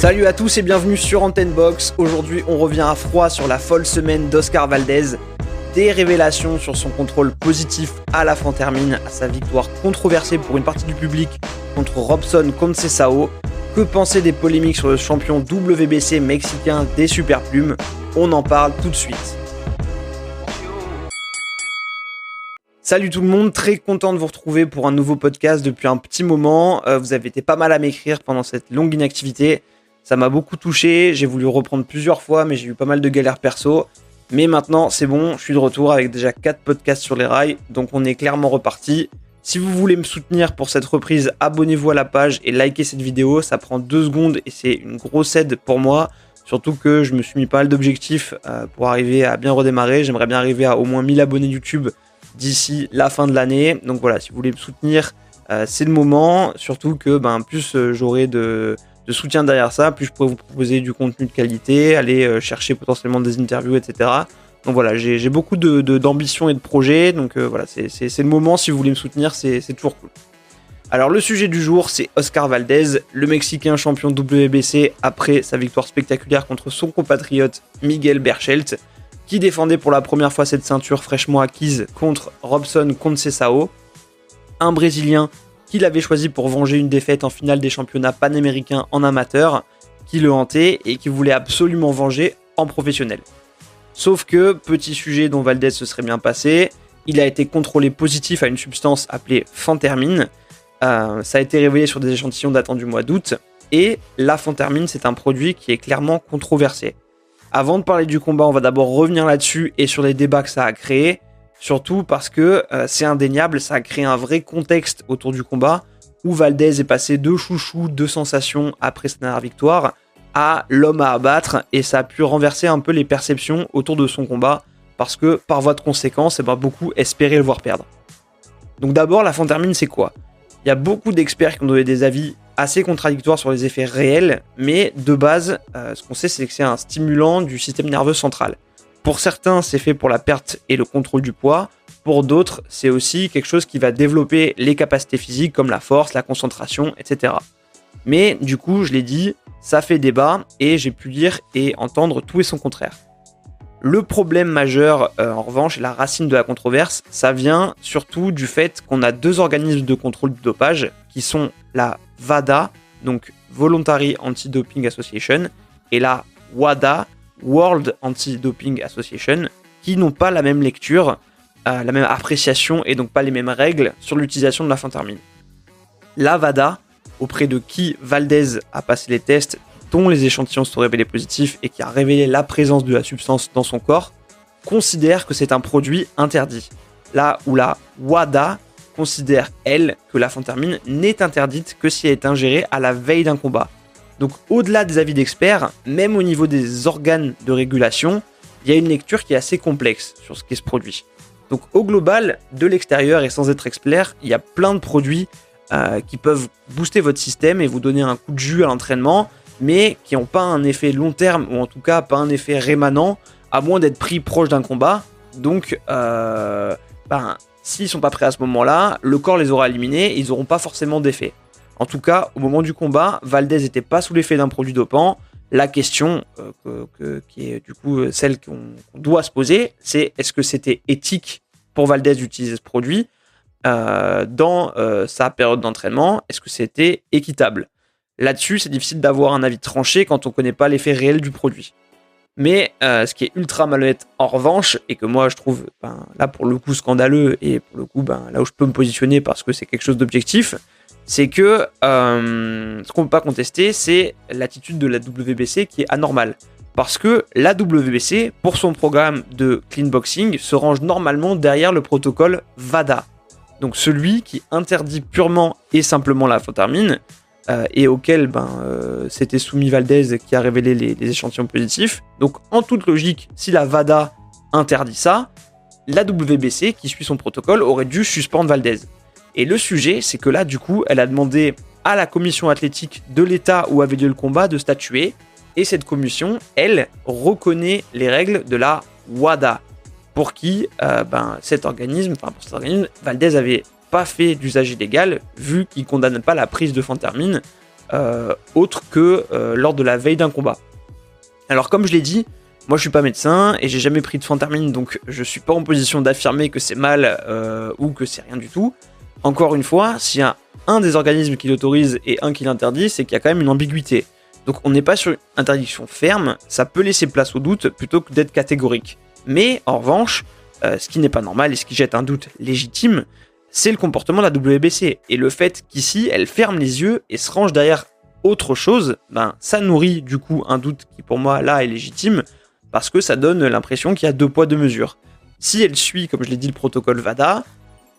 Salut à tous et bienvenue sur Antenne Box. Aujourd'hui, on revient à froid sur la folle semaine d'Oscar Valdez. Des révélations sur son contrôle positif à la fin termine, à sa victoire controversée pour une partie du public contre Robson Concesao. Que penser des polémiques sur le champion WBC mexicain des superplumes On en parle tout de suite. Salut tout le monde, très content de vous retrouver pour un nouveau podcast depuis un petit moment. Euh, vous avez été pas mal à m'écrire pendant cette longue inactivité. Ça m'a beaucoup touché, j'ai voulu reprendre plusieurs fois, mais j'ai eu pas mal de galères perso. Mais maintenant, c'est bon, je suis de retour avec déjà 4 podcasts sur les rails, donc on est clairement reparti. Si vous voulez me soutenir pour cette reprise, abonnez-vous à la page et likez cette vidéo, ça prend 2 secondes et c'est une grosse aide pour moi. Surtout que je me suis mis pas mal d'objectifs euh, pour arriver à bien redémarrer. J'aimerais bien arriver à au moins 1000 abonnés YouTube d'ici la fin de l'année. Donc voilà, si vous voulez me soutenir, euh, c'est le moment. Surtout que ben, plus euh, j'aurai de, de soutien derrière ça, plus je pourrais vous proposer du contenu de qualité, aller euh, chercher potentiellement des interviews, etc. Donc voilà, j'ai beaucoup d'ambition de, et de projets, donc euh, voilà, c'est le moment, si vous voulez me soutenir, c'est toujours cool. Alors le sujet du jour, c'est Oscar Valdez, le Mexicain champion WBC après sa victoire spectaculaire contre son compatriote Miguel Berchelt, qui défendait pour la première fois cette ceinture fraîchement acquise contre Robson Concesao, un Brésilien qu'il avait choisi pour venger une défaite en finale des championnats panaméricains en amateur, qui le hantait et qui voulait absolument venger en professionnel. Sauf que, petit sujet dont Valdez se serait bien passé, il a été contrôlé positif à une substance appelée phantermine. Euh, ça a été révélé sur des échantillons datant du mois d'août. Et la phantermine, c'est un produit qui est clairement controversé. Avant de parler du combat, on va d'abord revenir là-dessus et sur les débats que ça a créé. Surtout parce que euh, c'est indéniable, ça a créé un vrai contexte autour du combat où Valdez est passé de chouchou, de sensations après sa victoire à l'homme à abattre et ça a pu renverser un peu les perceptions autour de son combat parce que par voie de conséquence, eh ben, beaucoup espéraient le voir perdre. Donc d'abord, la termine, c'est quoi? Il y a beaucoup d'experts qui ont donné des avis assez contradictoires sur les effets réels, mais de base, euh, ce qu'on sait, c'est que c'est un stimulant du système nerveux central. Pour certains, c'est fait pour la perte et le contrôle du poids. Pour d'autres, c'est aussi quelque chose qui va développer les capacités physiques comme la force, la concentration, etc. Mais du coup, je l'ai dit, ça fait débat et j'ai pu lire et entendre tout et son contraire. Le problème majeur, euh, en revanche, la racine de la controverse, ça vient surtout du fait qu'on a deux organismes de contrôle du dopage qui sont la VADA, donc Voluntary Anti-Doping Association, et la WADA, World Anti-Doping Association, qui n'ont pas la même lecture, euh, la même appréciation et donc pas les mêmes règles sur l'utilisation de la phentermine. La VADA, auprès de qui Valdez a passé les tests dont les échantillons sont révélés positifs et qui a révélé la présence de la substance dans son corps, considère que c'est un produit interdit. Là où la WADA considère, elle, que la phentermine n'est interdite que si elle est ingérée à la veille d'un combat. Donc au-delà des avis d'experts, même au niveau des organes de régulation, il y a une lecture qui est assez complexe sur ce qui se produit. Donc au global, de l'extérieur et sans être expert, il y a plein de produits euh, qui peuvent booster votre système et vous donner un coup de jus à l'entraînement, mais qui n'ont pas un effet long terme, ou en tout cas pas un effet rémanent, à moins d'être pris proche d'un combat. Donc, euh, ben, s'ils sont pas prêts à ce moment-là, le corps les aura éliminés, ils n'auront pas forcément d'effet. En tout cas, au moment du combat, Valdez n'était pas sous l'effet d'un produit dopant. La question euh, qui est du coup euh, celle qu'on doit se poser, c'est est-ce que c'était éthique pour Valdez d'utiliser ce produit euh, dans sa période d'entraînement? Est-ce que c'était équitable? Là-dessus, c'est difficile d'avoir un avis tranché quand on ne connaît pas l'effet réel du produit. Mais ce qui est ultra malhonnête en revanche, et que moi je trouve ben, là pour le coup scandaleux, et pour le coup ben, là où je peux me positionner parce que c'est quelque chose d'objectif, c'est que euh, ce qu'on ne peut pas contester, c'est l'attitude de la WBC qui est anormale. Parce que la WBC, pour son programme de clean boxing, se range normalement derrière le protocole VADA. Donc celui qui interdit purement et simplement la photarmine, euh, et auquel ben, euh, s'était soumis Valdez qui a révélé les, les, échantillons positifs. Donc en toute logique, si la VADA interdit ça, la WBC, qui suit son protocole, aurait dû suspendre Valdez. Et le sujet, c'est que là, du coup, elle a demandé à la commission athlétique de l'État où avait lieu le combat de statuer. Et cette commission, elle, reconnaît les règles de la WADA, pour qui euh, ben, cet organisme, enfin pour cet organisme, Valdez avait pas fait d'usage illégal, vu qu'il condamne pas la prise de phantermine autre que lors de la veille d'un combat. Alors comme je l'ai dit, moi je suis pas médecin et j'ai jamais pris de fantamine, donc je suis pas en position d'affirmer que c'est mal ou que c'est rien du tout. Encore une fois, s'il y a un des organismes qui l'autorise et un qui l'interdit, c'est qu'il y a quand même une ambiguïté. Donc on n'est pas sur une interdiction ferme, ça peut laisser place au doute plutôt que d'être catégorique. Mais en revanche, euh, ce qui n'est pas normal et ce qui jette un doute légitime, c'est le comportement de la WBC. Et le fait qu'ici, elle ferme les yeux et se range derrière autre chose, ben, ça nourrit du coup un doute qui pour moi là est légitime, parce que ça donne l'impression qu'il y a deux poids, deux mesures. Si elle suit, comme je l'ai dit, le protocole VADA,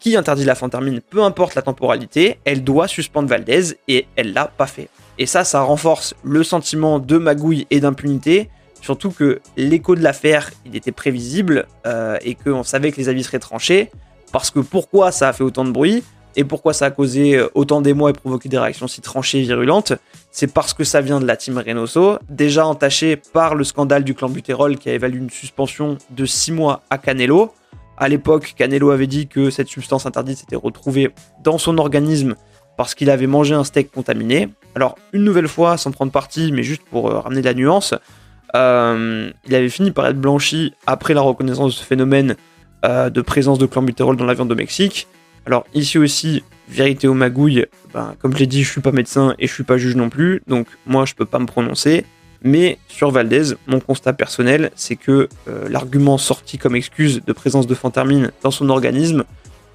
qui interdit la fantamine, peu importe la temporalité, elle doit suspendre Valdez et elle l'a pas fait. Et ça, ça renforce le sentiment de magouille et d'impunité, surtout que l'écho de l'affaire, il était prévisible euh, et qu'on savait que les avis seraient tranchés. Parce que pourquoi ça a fait autant de bruit et pourquoi ça a causé euh, autant d'émoi et provoqué des réactions si tranchées et virulentes, c'est parce que ça vient de la team Reynoso, déjà entachée par le scandale du clan qui a évalué une suspension de 6 mois à Canelo. À l'époque, Canelo avait dit que cette substance interdite s'était retrouvée dans son organisme parce qu'il avait mangé un steak contaminé. Alors, une nouvelle fois, sans prendre parti, mais juste pour euh, ramener de la nuance, euh, il avait fini par être blanchi après la reconnaissance de ce phénomène euh, de présence de clenbuterol dans la viande de Mexique. Alors, ici aussi, vérité ou magouille, ben, comme je l'ai dit, je suis pas médecin et je suis pas juge non plus, donc moi je peux pas me prononcer. Mais sur Valdez, mon constat personnel, c'est que euh, l'argument sorti comme excuse de présence de fantamine dans son organisme,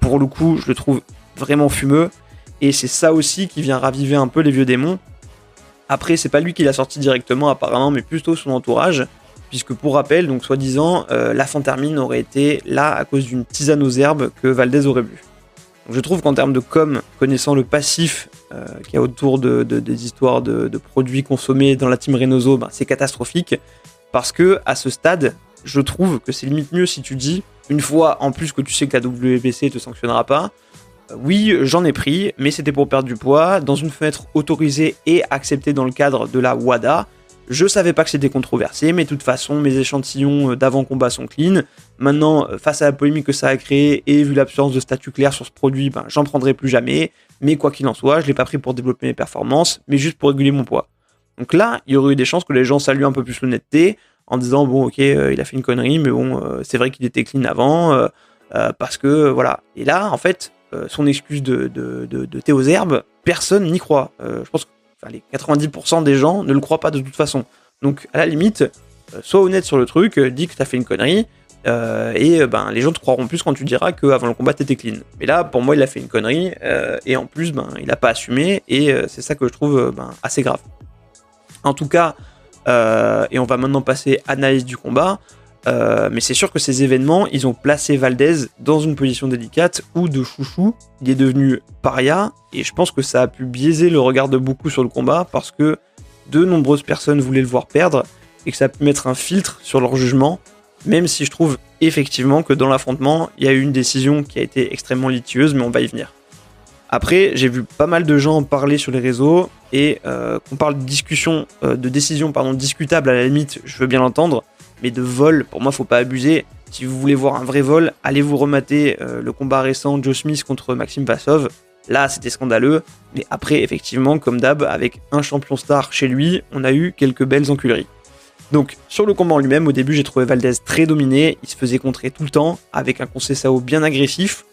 pour le coup, je le trouve vraiment fumeux. Et c'est ça aussi qui vient raviver un peu les vieux démons. Après, c'est pas lui qui l'a sorti directement apparemment, mais plutôt son entourage. Puisque pour rappel, donc soi-disant, euh, la fantamine aurait été là à cause d'une tisane aux herbes que Valdez aurait bu je trouve qu'en termes de com, connaissant le passif euh, qu'il y a autour de, des histoires de, produits consommés dans la team Reynoso, ben, c'est catastrophique. Parce que à ce stade, je trouve que c'est limite mieux si tu dis, une fois en plus que tu sais que la WBC te sanctionnera pas, euh, oui, j'en ai pris, mais c'était pour perdre du poids, dans une fenêtre autorisée et acceptée dans le cadre de la WADA. Je savais pas que c'était controversé, mais de toute façon, mes échantillons d'avant-combat sont clean. Maintenant, euh, face à la polémique que ça a créé et vu l'absence de statut clair sur ce produit, ben, j'en prendrai plus jamais. Mais quoi qu'il en soit, je l'ai pas pris pour développer mes performances, mais juste pour réguler mon poids. Donc là, il y aurait eu des chances que les gens saluent un peu plus l'honnêteté en disant bon, ok, euh, il a fait une connerie, mais bon, c'est vrai qu'il était clean avant, parce que voilà. Et là, en fait, son excuse de, de, thé aux herbes, personne n'y croit. je pense que les 90% des gens ne le croient pas de toute façon. Donc, à la limite, euh, sois honnête sur le truc, euh, dis que t'as fait une connerie, euh, et ben, les gens te croiront plus quand tu diras qu'avant le combat, t'étais clean. Mais là, pour moi, il a fait une connerie, et en plus, ben, il n'a pas assumé, et c'est ça que je trouve ben, assez grave. En tout cas, et on va maintenant passer à l'analyse du combat. Euh, mais c'est sûr que ces événements, ils ont placé Valdez dans une position délicate où de chouchou, il est devenu paria, et je pense que ça a pu biaiser le regard de beaucoup sur le combat parce que de nombreuses personnes voulaient le voir perdre et que ça a pu mettre un filtre sur leur jugement, même si je trouve effectivement que dans l'affrontement, il y a eu une décision qui a été extrêmement litieuse, mais on va y venir. Après, j'ai vu pas mal de gens parler sur les réseaux et euh, qu'on parle de discussion, euh, de décision discutable à la limite, je veux bien l'entendre, mais de vol, pour moi, faut pas abuser. Si vous voulez voir un vrai vol, allez vous remater euh, le combat récent Joe Smith contre Maxime Vassov. Là, c'était scandaleux. Mais après, effectivement, comme d'hab, avec un champion star chez lui, on a eu quelques belles enculeries. Donc, sur le combat en lui-même, au début, j'ai trouvé Valdez très dominé. Il se faisait contrer tout le temps, avec un Sao bien agressif.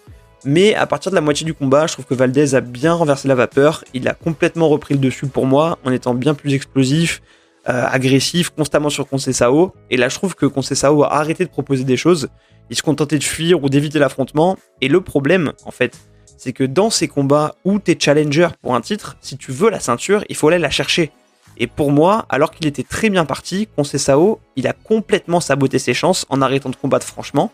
Mais à partir de la moitié du combat, je trouve que Valdez a bien renversé la vapeur. Il a complètement repris le dessus pour moi, en étant bien plus explosif, euh, agressif, constamment sur Concessao. Et là, je trouve que Concessao a arrêté de proposer des choses. Il se contentait de fuir ou d'éviter l'affrontement. Et le problème, en fait, c'est que dans ces combats où t'es challenger pour un titre, si tu veux la ceinture, il faut aller la chercher. Et pour moi, alors qu'il était très bien parti, Concessao, il a complètement saboté ses chances en arrêtant de combattre franchement.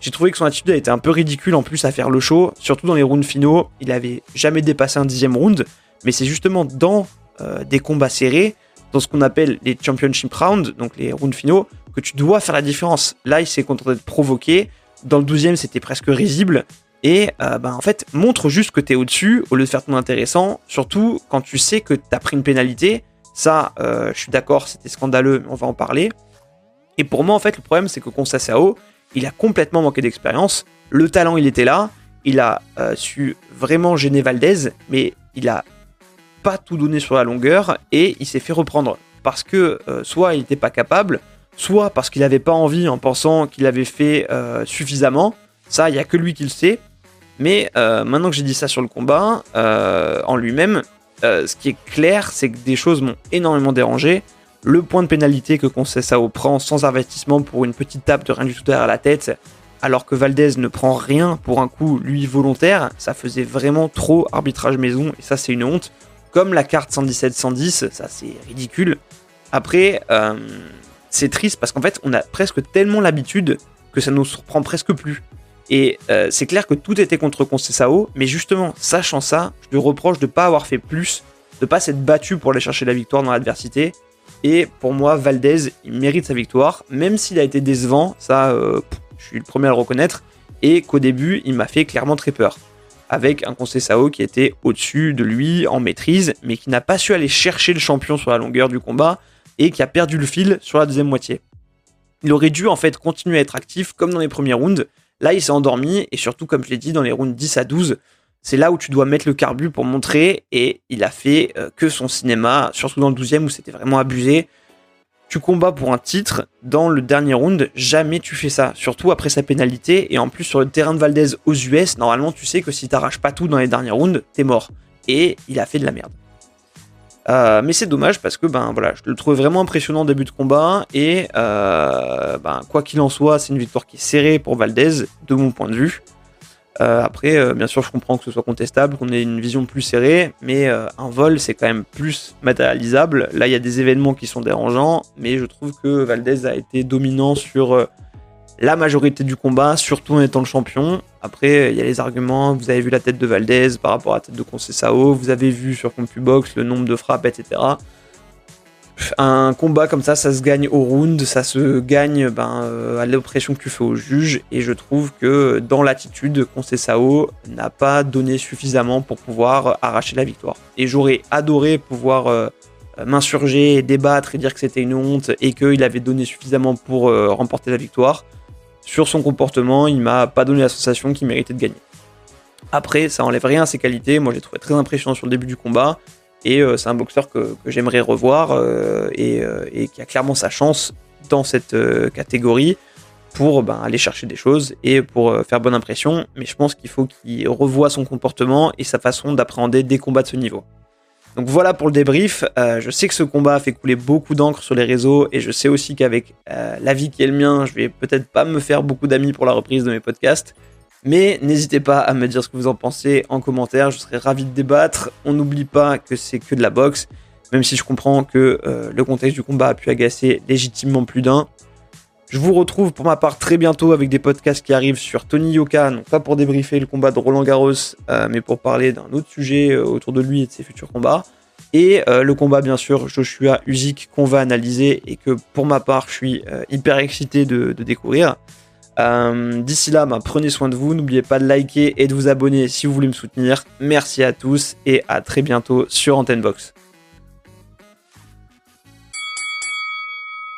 J'ai trouvé que son attitude a été un peu ridicule en plus à faire le show, surtout dans les rounds finaux. Il avait jamais dépassé un dixième round, mais c'est justement dans euh, des combats serrés dans ce qu'on appelle les championship rounds, donc les rounds finaux, que tu dois faire la différence. Là, il s'est contenté de provoquer. Dans le 12e, c'était presque risible. Et euh, bah, en fait, montre juste que tu es au-dessus au lieu de faire ton intéressant. Surtout quand tu sais que tu as pris une pénalité. Ça, euh, je suis d'accord, c'était scandaleux, mais on va en parler. Et pour moi, en fait, le problème, c'est que Sao, il a complètement manqué d'expérience. Le talent, il était là. Il a euh, su vraiment gêner Valdez, mais il a pas tout donné sur la longueur et il s'est fait reprendre parce que soit il n'était pas capable, soit parce qu'il n'avait pas envie en pensant qu'il avait fait suffisamment. Ça, il n'y a que lui qui le sait. Mais maintenant que j'ai dit ça sur le combat, en lui-même, ce qui est clair, c'est que des choses m'ont énormément dérangé. Le point de pénalité que Conceição prend sans avertissement pour une petite tape de rien du tout derrière la tête, alors que Valdez ne prend rien pour un coup, lui, volontaire, ça faisait vraiment trop arbitrage maison, et ça c'est une honte. Comme la carte 117-110, ça c'est ridicule. Après, euh, c'est triste parce qu'en fait, on a presque tellement l'habitude que ça nous surprend presque plus. Et euh, c'est clair que tout était contre Conceição, mais justement, sachant ça, je lui reproche de ne pas avoir fait plus, de ne pas s'être battu pour aller chercher la victoire dans l'adversité, et pour moi, Valdez, il mérite sa victoire, même s'il a été décevant, ça, euh, je suis le premier à le reconnaître, et qu'au début, il m'a fait clairement très peur. Avec un Conseil Sao qui était au-dessus de lui en maîtrise, mais qui n'a pas su aller chercher le champion sur la longueur du combat, et qui a perdu le fil sur la deuxième moitié. Il aurait dû en fait continuer à être actif comme dans les premiers rounds. Là, il s'est endormi, et surtout, comme je l'ai dit, dans les rounds 10 à 12, c'est là où tu dois mettre le carbu pour montrer. Et il a fait euh, que son cinéma, surtout dans le 12e où c'était vraiment abusé. Tu combats pour un titre, dans le dernier round, jamais tu fais ça. Surtout après sa pénalité. Et en plus, sur le terrain de Valdez aux US, normalement, tu sais que si t'arraches pas tout dans les derniers rounds, t'es mort. Et il a fait de la merde. Euh, mais c'est dommage parce que ben voilà, je le trouvais vraiment impressionnant au début de combat et euh, ben, quoi qu'il en soit, c'est une victoire qui est serrée pour Valdez de mon point de vue. Euh, après, bien sûr, je comprends que ce soit contestable, qu'on ait une vision plus serrée, mais un vol, c'est quand même plus matérialisable. Là, il y a des événements qui sont dérangeants, mais je trouve que Valdez a été dominant sur la majorité du combat, surtout en étant le champion. Après, il y a les arguments, vous avez vu la tête de Valdez par rapport à la tête de Conceição, vous avez vu sur CompuBox le nombre de frappes, etc un combat comme ça, ça se gagne au round, ça se gagne ben, euh, à l'oppression que tu fais au juge. Et je trouve que dans l'attitude, Sao n'a pas donné suffisamment pour pouvoir arracher la victoire. Et j'aurais adoré pouvoir euh, m'insurger, débattre et dire que c'était une honte et qu'il avait donné suffisamment pour euh, remporter la victoire. Sur son comportement, il m'a pas donné la sensation qu'il méritait de gagner. Après, ça enlève rien à ses qualités. Moi, j'ai trouvé très impressionnant sur le début du combat. Et euh, c'est un boxeur que, j'aimerais revoir euh, euh, et, qui a clairement sa chance dans cette catégorie pour ben, aller chercher des choses et pour faire bonne impression. Mais je pense qu'il faut qu'il revoie son comportement et sa façon d'appréhender des combats de ce niveau. Donc voilà pour le débrief. je sais que ce combat a fait couler beaucoup d'encre sur les réseaux et je sais aussi qu'avec la vie qui est le mien, je vais peut-être pas me faire beaucoup d'amis pour la reprise de mes podcasts. Mais n'hésitez pas à me dire ce que vous en pensez en commentaire, je serais ravi de débattre. On n'oublie pas que c'est que de la boxe, même si je comprends que euh, le contexte du combat a pu agacer légitimement plus d'un. Je vous retrouve pour ma part très bientôt avec des podcasts qui arrivent sur Tony Yoka, non pas pour débriefer le combat de Roland Garros, euh, mais pour parler d'un autre sujet euh, autour de lui et de ses futurs combats. Et le combat, bien sûr, Joshua Usyk qu'on va analyser et que pour ma part, je suis hyper excité de découvrir. Euh, d'ici là, bah, prenez soin de vous. N'oubliez pas de liker et de vous abonner si vous voulez me soutenir. Merci à tous et à très bientôt sur Antenne Box.